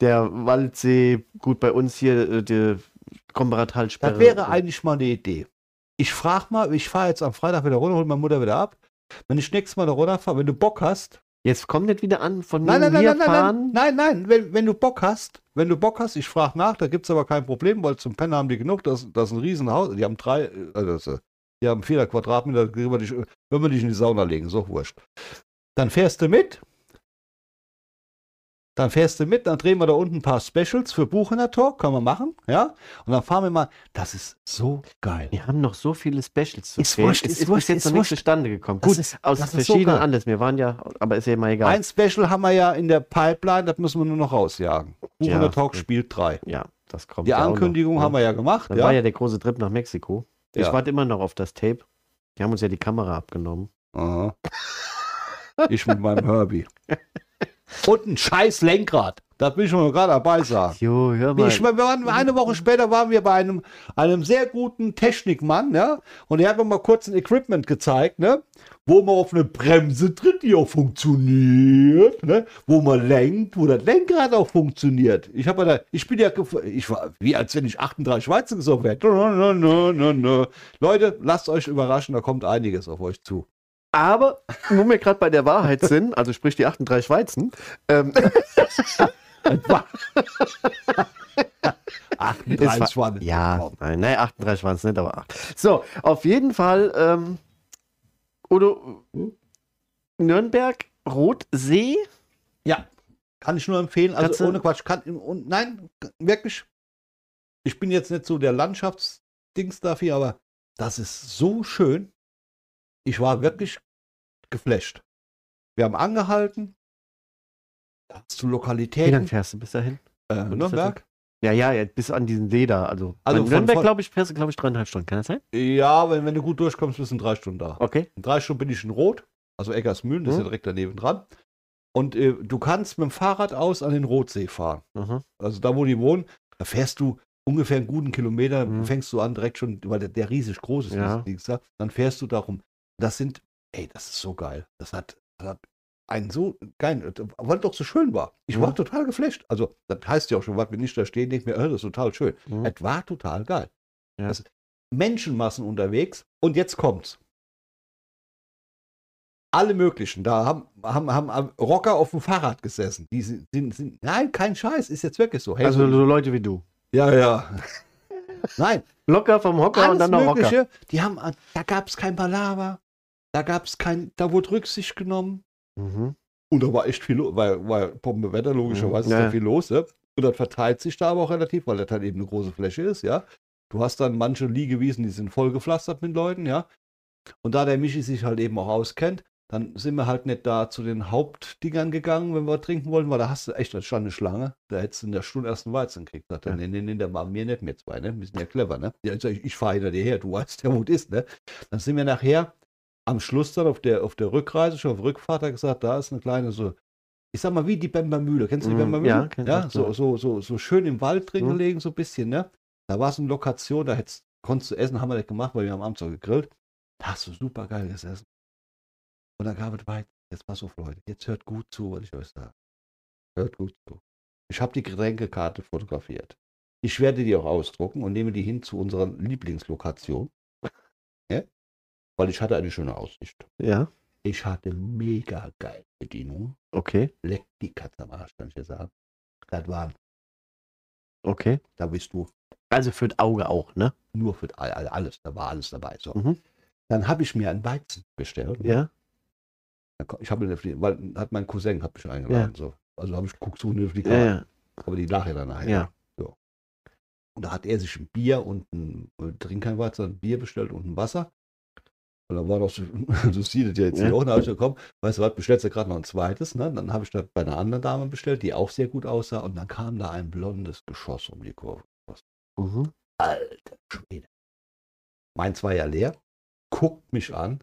der Waldsee, gut bei uns hier äh, die Kombarat-Talsperre. das wäre eigentlich mal eine Idee. Ich frage mal, ich fahre jetzt am Freitag wieder runter, hol meine Mutter wieder ab. Wenn ich nächstes Mal da runterfahre, wenn du Bock hast, Jetzt kommt nicht wieder an, von Nein, mir nein, nein, nein, nein, fahren. nein, nein, nein, wenn, wenn du Bock hast, wenn du Bock hast, ich frage nach, da gibt es aber kein Problem, weil zum Pennen haben die genug, das, das ist ein Riesenhaus, die haben drei, also die haben 400 Quadratmeter, können wir dich, äh, wenn wir dich in die Sauna legen, so wurscht. Dann fährst du mit, dann fährst du mit, dann drehen wir da unten ein paar Specials für Buchener Talk, können wir machen, ja, und dann fahren wir mal, das ist so geil. Wir haben noch so viele Specials zu Ist drehen. wurscht, es ist ist, wurscht, jetzt ist noch nicht zustande gekommen. Das Gut, ist- aus das ist so verschiedenen geil. Anlässen. Wir waren ja, aber ist ja mal egal. Ein Special haben wir ja in der Pipeline, das müssen wir nur noch rausjagen. Buchener Ja, Talk gut. spielt drei. ja, das kommt. Die ja auch noch, Ankündigung haben wir ja gemacht. Dann ja. war ja der große Trip nach Mexiko. Ich Ja. warte immer noch auf das Tape. Die haben uns ja die Kamera abgenommen. Aha. Ich mit meinem Herbie. Und ein scheiß Lenkrad. Da will ich schon gerade dabei sagen. Jo, hör Ich, wir waren, eine Woche später waren wir bei einem, einem sehr guten Technikmann, ja, und er hat mir mal kurz ein Equipment gezeigt, ne, wo man auf eine Bremse tritt, die auch funktioniert, ne, wo man lenkt, wo das Lenkrad auch funktioniert. Ich habe da, ich bin ja, ich war wie als wenn ich 38 Schweizer gesoffen hätte. Leute, lasst euch überraschen, da kommt einiges auf euch zu. Aber, wo wir gerade bei der Wahrheit sind, also sprich die 38 Weizen, ähm, 38 waren es. ja, nein, nein, 38 waren es nicht, aber 8. So, auf jeden Fall, ähm, Udo, Nürnberg, Rotsee, Ja, kann ich nur empfehlen. Also du- ohne Quatsch. Kann, und nein, wirklich. Ich bin jetzt nicht so der Landschaftsdings dafür, aber das ist so schön. Ich war wirklich geflasht. Wir haben angehalten. Da hast du wie lange Lokalitäten. fährst du bis dahin? Äh, ist Nürnberg? Ja, ja, bis an diesen Leder, also, Also also Nürnberg, glaube ich, fährst du, glaube ich, dreieinhalb Stunden, kann das sein? Ja, wenn, wenn du gut durchkommst, bist du in drei Stunden da. Okay. In drei Stunden bin ich in Rot, also Eggersmühlen, das ist Mhm. ja direkt daneben dran. Und äh, du kannst mit dem Fahrrad aus an den Rotsee fahren. Mhm. Also da, wo die wohnen, da fährst du ungefähr einen guten Kilometer, Mhm. fängst du an direkt schon, weil der, der riesig groß ist, Ja. da, dann fährst du darum. Das sind, ey, das ist so geil. Das hat, das hat einen so geil, weil es doch so schön war. Ich war Mhm. total geflasht. Also, das heißt ja auch schon, was wenn ich da stehe, denke mir, äh, das ist total schön. Mhm. Es war total geil. Ja. Das, Menschenmassen unterwegs und jetzt kommt's. Alle möglichen, da haben, haben, haben Rocker auf dem Fahrrad gesessen. Die sind, sind, sind nein, kein Scheiß, ist jetzt wirklich so. Hey, Also so Leute wie du. ja, ja. nein, Locker vom Hocker und alles dann noch Rocker. Mögliche. Die haben, da gab es kein Palaver, da gab es kein, da wurde Rücksicht genommen. Mhm. Und da war echt viel los, weil, weil Bombenwetter logischerweise Mhm. Ist da ja. viel los. Ne? Und das verteilt sich da aber auch relativ, weil das halt eben eine große Fläche ist, ja. Du hast dann manche Liegewiesen, die sind vollgepflastert mit Leuten, ja. Und da der Michi sich halt eben auch auskennt, dann sind wir halt nicht da zu den Hauptdingern gegangen, wenn wir trinken wollten, weil da hast du echt, da stand eine Schlange, da hättest du in der Stunde erst einen Weizen gekriegt. Er, Ja. nee, nee, nee, der machen wir nicht, wir zwei, ne? Wir sind ja clever, ne? Ja, ich, sag, ich fahre hinter dir her, du weißt ja, wo es ist, ne? Dann sind wir nachher am Schluss dann auf der, auf der Rückreise, schon auf Rückfahrt, hat er gesagt, da ist eine kleine so, ich sag mal, wie die Bember Mühle. Kennst du die Mhm, Bember Mühle? ja, kenn ja so, ja. so, so, so schön im Wald drin Mhm. gelegen, so ein bisschen, ne? Da war es eine Lokation, da hättest, konntest du essen, haben wir nicht gemacht, weil wir haben abends so gegrillt. Da hast du super geil gesessen. Und dann gab es weit. Jetzt pass auf, Leute, jetzt hört gut zu, was ich euch sage. Hört gut zu. Ich habe die Getränkekarte fotografiert. Ich werde die auch ausdrucken und nehme die hin zu unserer Lieblingslokation. Ja? Weil ich hatte eine schöne Aussicht. Ja, Ich hatte mega geil Bedienung. okay, Leck die Katze am Arsch, kann ich dir sagen. Das war, okay. da bist du Also für das Auge auch, ne? nur für all- all- alles, da war alles dabei. So. Mhm. Dann habe ich mir einen Weizen bestellt. Ja, Ich habe weil hat mein Cousin hat mich eingeladen. So. Also habe ich geguckt, so eine Fliege, ja, ja. aber die nachher dann nachher. ja. Und da hat er sich ein Bier und ein, äh, trink kein Weizen, sondern ein Bier bestellt und ein Wasser. Und dann war siehst es ja jetzt Ja. hier auch, ich gesagt, komm, weißt du was, bestellst du gerade noch ein zweites, ne? Dann habe ich das bei einer anderen Dame bestellt, die auch sehr gut aussah. Und dann kam da ein blondes Geschoss um die Kurve. Mhm. Alter Schwede. Meins war ja leer, guckt mich an.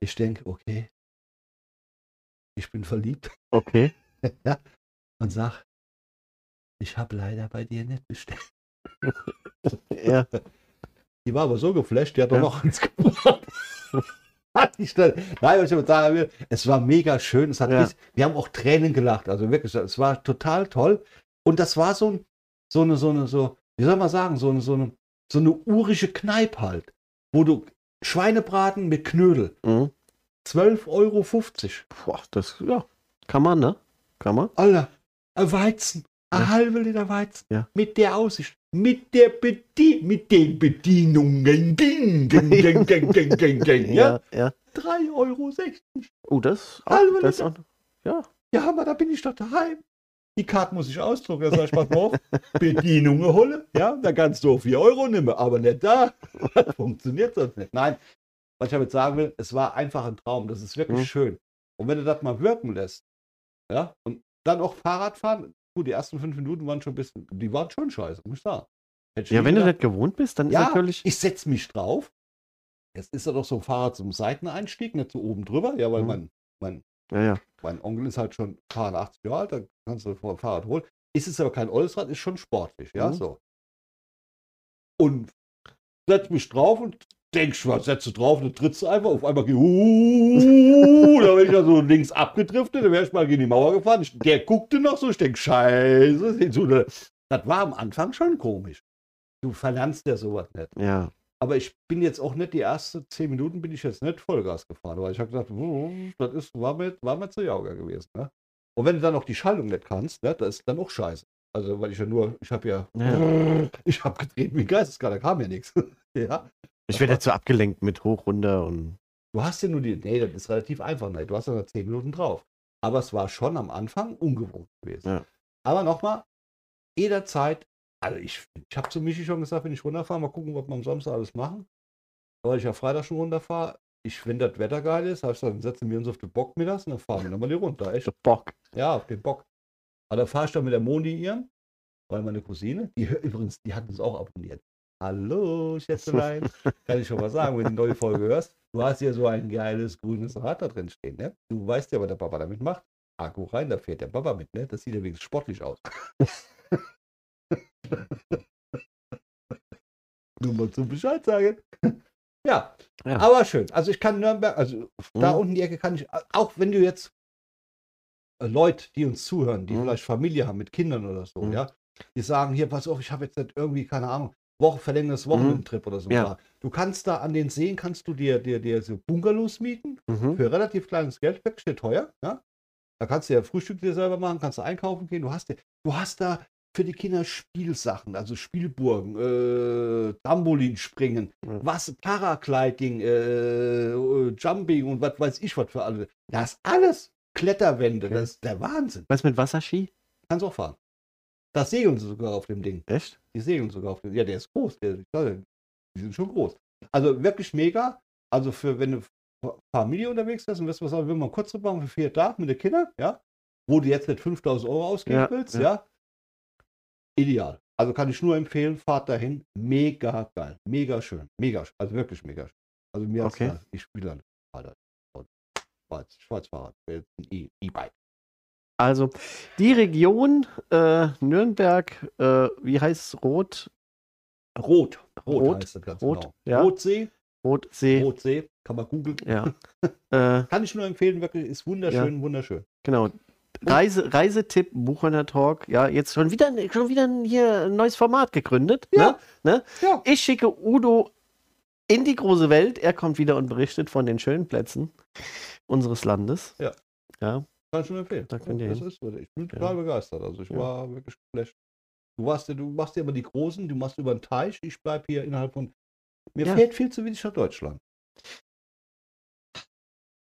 Ich denke, okay, ich bin verliebt Okay. ja, und sag, ich habe leider bei dir nicht bestellt. Ja, Die war aber so geflasht, die hat doch Ja. noch eins gebracht. Nein, was ich sagen will, es war mega schön. Es hat Ja. wir haben auch Tränen gelacht. Also wirklich, es war total toll. Und das war so, ein, so eine, so eine, so, wie soll man sagen, so eine, so eine, so eine urische Kneipe halt, wo du Schweinebraten mit Knödel, mhm. 12,50 Euro. Boah, das, ja, kann man, ne? Kann man. Alter, Weizen, ein Ja. halbe Liter Weizen. Ja. Mit der Aussicht, mit der Bedien mit den Bedienungen. Ding, ding, ding, ding, ding, ding, ding, ja? Ja, ja. 3,60 Euro. Oh, das, auch, Halbe das Liter. auch, ja. Ja, Hammer, da bin ich doch daheim. Die Karte muss ich ausdrucken. Da sag ich, pass mal auf, Bedienungen holen. Ja, da kannst du 4 Euro nehmen, aber nicht da. Das funktioniert sonst nicht. Nein, was ich damit sagen will, es war einfach ein Traum. Das ist wirklich Mhm. schön. Und wenn du das mal wirken lässt, ja, und dann auch Fahrrad fahren, gut, die ersten fünf Minuten waren schon ein bisschen, die waren schon scheiße, muss ich sagen. Hätte Ja, wenn du gedacht. nicht gewohnt bist, dann ist ja, natürlich. ich setze mich drauf. Jetzt ist da doch so ein Fahrrad zum Seiteneinstieg, nicht so oben drüber, ja, weil Mhm. mein, mein Ja, ja. mein Onkel ist halt schon 80 Jahre alt, da kannst du ein Fahrrad holen. Ist es aber kein olles Rad, ist schon sportlich, ja, Mhm. so. Und setz mich drauf und denkst, was setzt du drauf, dann trittst du einfach, auf einmal, uh, da bin ich ja so links abgedriftet, dann wäre ich mal gegen die Mauer gefahren. Ich, der guckte noch so, ich denke, scheiße, das war am Anfang schon komisch. Du verlernst ja sowas nicht. Ja. Aber ich bin jetzt auch nicht die ersten zehn Minuten bin ich jetzt nicht Vollgas gefahren, weil ich habe gesagt, "Hm, das ist, war mir, war mir zu jauger gewesen. Ne? Und wenn du dann noch die Schaltung nicht kannst, ne, das ist dann auch scheiße. Also, weil ich ja nur, ich habe ja, Ja. ich habe gedreht wie ein Geisteskrank, da kam ja nichts. ja. Ich werde jetzt so abgelenkt mit hoch, runter und. Du hast ja nur die, nee, das ist relativ einfach, ne? du hast ja noch zehn Minuten drauf. Aber es war schon am Anfang ungewohnt gewesen. Ja. Aber nochmal, jederzeit, also ich, ich habe zu Michi schon gesagt, wenn ich runterfahre, mal gucken, was wir am Samstag alles machen. Weil ich ja Freitag schon runterfahre. Ich, wenn das Wetter geil ist, habe ich gesagt, dann setzen wir uns auf den Bock mittags und dann fahren wir nochmal die runter. Echt? Der Bock. Ja, auf den Bock. Aber da fahre ich dann mit der Moni ihren, weil meine Cousine, die übrigens, die hat uns auch abonniert. Hallo, Schätzelein. Kann ich schon mal sagen, wenn du die neue Folge hörst. Du hast ja so ein geiles grünes Rad da drin stehen, ne? Du weißt ja, was der Papa damit macht. Akku rein, da fährt der Papa mit, ne? Das sieht ja wenigstens sportlich aus. Nur mal zum Bescheid sagen. Ja, Ja. aber schön. Also ich kann Nürnberg, also da Mhm. unten die Ecke kann ich, auch wenn du jetzt äh, Leute, die uns zuhören, die Mhm. vielleicht Familie haben mit Kindern oder so, Mhm. ja, die sagen, hier, pass auf, ich habe jetzt nicht irgendwie, keine Ahnung, Woche verlängertes Wochenendtrip oder so. Mhm. Ja. Du kannst da an den Seen, kannst du dir, dir, dir so Bungalows mieten, Mhm. für relativ kleines Geld, wirklich nicht teuer, ja. Da kannst du ja Frühstück dir selber machen, kannst du einkaufen gehen. Du hast, dir- du hast da für die Kinder Spielsachen, also Spielburgen, äh, Trampolin springen, Ja. was, Paragliding, äh, äh, Jumping und was weiß ich was für alle. Das alles Kletterwände, Okay. das ist der Wahnsinn. Was mit Wasserski? Kannst auch fahren. Das segeln sie sogar auf dem Ding. Echt? Die segeln sogar auf dem Ja, der ist groß. Der, die sind schon groß. Also wirklich mega. Also für, wenn du Fa- Familie unterwegs bist und wirst was sagen, will man kurz machen für vier Tage mit den Kindern, ja, wo du jetzt nicht 5000 Euro ausgeben Ja, willst, ja. ja. ideal. Also kann ich nur empfehlen, fahrt dahin. Mega geil. Mega schön. Mega schön. Also wirklich mega schön. Also mir Okay. da- ich spiele dann Alter. Schwarz, Schwarzfahrrad. Äh, ein E- E-Bike. Also, die Region äh, Nürnberg, äh, wie heißt es? Rot? Rot. Rot, Rot, heißt das ganz Rot, genau. ja. Rotsee. Rotsee. Rotsee. Kann man googeln. Ja. äh, Kann ich nur empfehlen, wirklich, ist wunderschön, wunderschön. genau. Reise, Reisetipp, Buchhörner Talk. Ja, jetzt schon wieder, schon wieder ein- hier ein neues Format gegründet. Ja. Ne? Ne? Ja. Ich schicke Udo in die große Welt. Er kommt wieder und berichtet von den schönen Plätzen unseres Landes. Ja. Ja. Kann ich nur empfehlen. Da könnt ihr das hin. ist, ich bin Ja. total begeistert. Also ich Ja. war wirklich geflasht. Du, warst, du machst ja immer die Großen, du machst über den Teich, ich bleibe hier innerhalb von. Mir Ja. fehlt viel zu wenig nach Deutschland.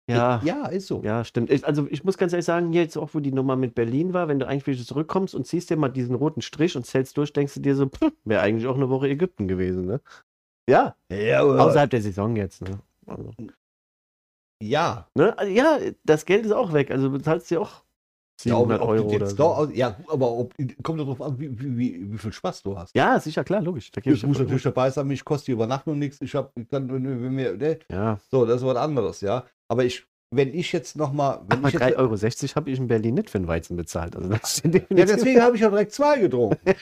Ja. Ja, ist so. Ja, stimmt. Ich, also ich muss ganz ehrlich sagen, hier jetzt auch, wo die Nummer mit Berlin war, wenn du eigentlich wieder zurückkommst und ziehst dir mal diesen roten Strich und zählst durch, denkst du dir so, wäre eigentlich auch eine Woche Ägypten gewesen, ne? Ja, Ja, außerhalb der Saison jetzt, ne? Also, ja. ne? Also, ja, das Geld ist auch weg, also du bezahlst dir auch Ja, ob, 700 ob Euro du oder so. da, ja, aber ob, kommt darauf an, wie, wie, wie, viel Spaß du hast. Ja, sicher, klar, logisch. Da Ich muss natürlich dabei sein, mich kostet die Übernachtung nichts. Ich habe, dann, wenn mir, ne? Ja, so, das ist was anderes, ja. Aber ich, wenn ich jetzt nochmal, wenn aber ich jetzt, 3,60 Euro habe ich in Berlin nicht für einen Weizen bezahlt. Also Ja, deswegen habe ich ja direkt zwei getrunken.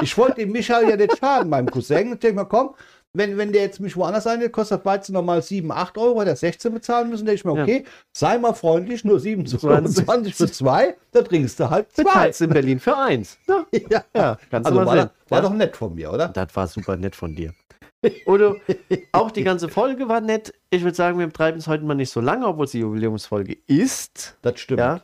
Ich wollte dem Michael ja nicht schaden, meinem Cousin. Ich denke mal, komm, wenn, wenn der jetzt mich woanders einlädt, kostet Weizen nochmal 7, 8 Euro, hat er 16 bezahlen müssen, denke ich mir, Ja. okay, sei mal freundlich, nur 27 für zwei, da trinkst du halt zwei. bezahlst in Berlin für eins. Ja, Ja. ja kannst Also du mal war, sehen. war ja. doch nett von mir, oder? Das war super nett von dir. Udo, auch die ganze Folge war nett. Ich würde sagen, wir treiben es heute mal nicht so lange, obwohl es die Jubiläumsfolge ist. Das stimmt. Ja.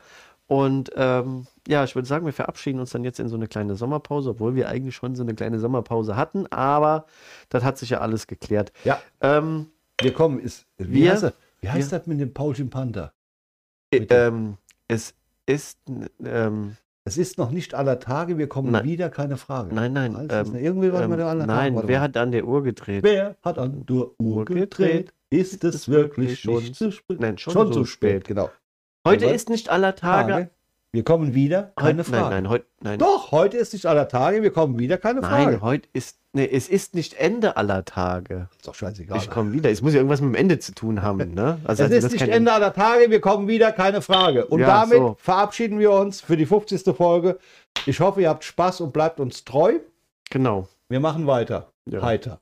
Und ähm, ja, ich würde sagen, wir verabschieden uns dann jetzt in so eine kleine Sommerpause, obwohl wir eigentlich schon so eine kleine Sommerpause hatten, aber das hat sich ja alles geklärt. Ja. Ähm, Wir kommen, ist, wie Wir- heißt, das, wie heißt das mit dem Paulchen Panther? äh, ähm, es ist, ähm, Es ist noch nicht aller Tage, wir kommen Nein. wieder, keine Frage. nein, nein, das ähm, irgendwie war ähm, mal der aller nein, Tage, wer hat an der Uhr gedreht? Wer hat an der Uhr gedreht? Ist es wirklich schon nicht zu spät? Nein, schon, Schon so zu spät, genau. Heute Aber- ist nicht aller Tage. Tage. Wir kommen wieder, keine heute, Frage. Nein, nein, heute, nein. Doch, heute ist nicht aller Tage, wir kommen wieder, keine Frage. Nein, heute ist, nee, es ist nicht Ende aller Tage. Ist doch scheißegal. Ich komme wieder. Es muss ja irgendwas mit dem Ende zu tun haben, ne? Also, es also ist nicht kein Ende aller Tage, wir kommen wieder, keine Frage. Und Ja, damit so. verabschieden wir uns für die 50. Folge. Ich hoffe, ihr habt Spaß und bleibt uns treu. Genau. Wir machen weiter. Ja. Heiter.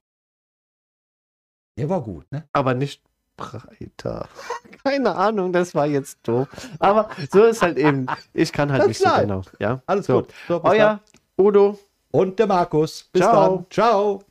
Der war gut, ne? Aber nicht breiter. Keine Ahnung, das war jetzt doof. Aber so ist halt eben. Ich kann halt Das nicht so genau. Ja. Alles so. gut. So, Euer Udo. dann. Und der Markus. Bis Ciao. dann. Ciao.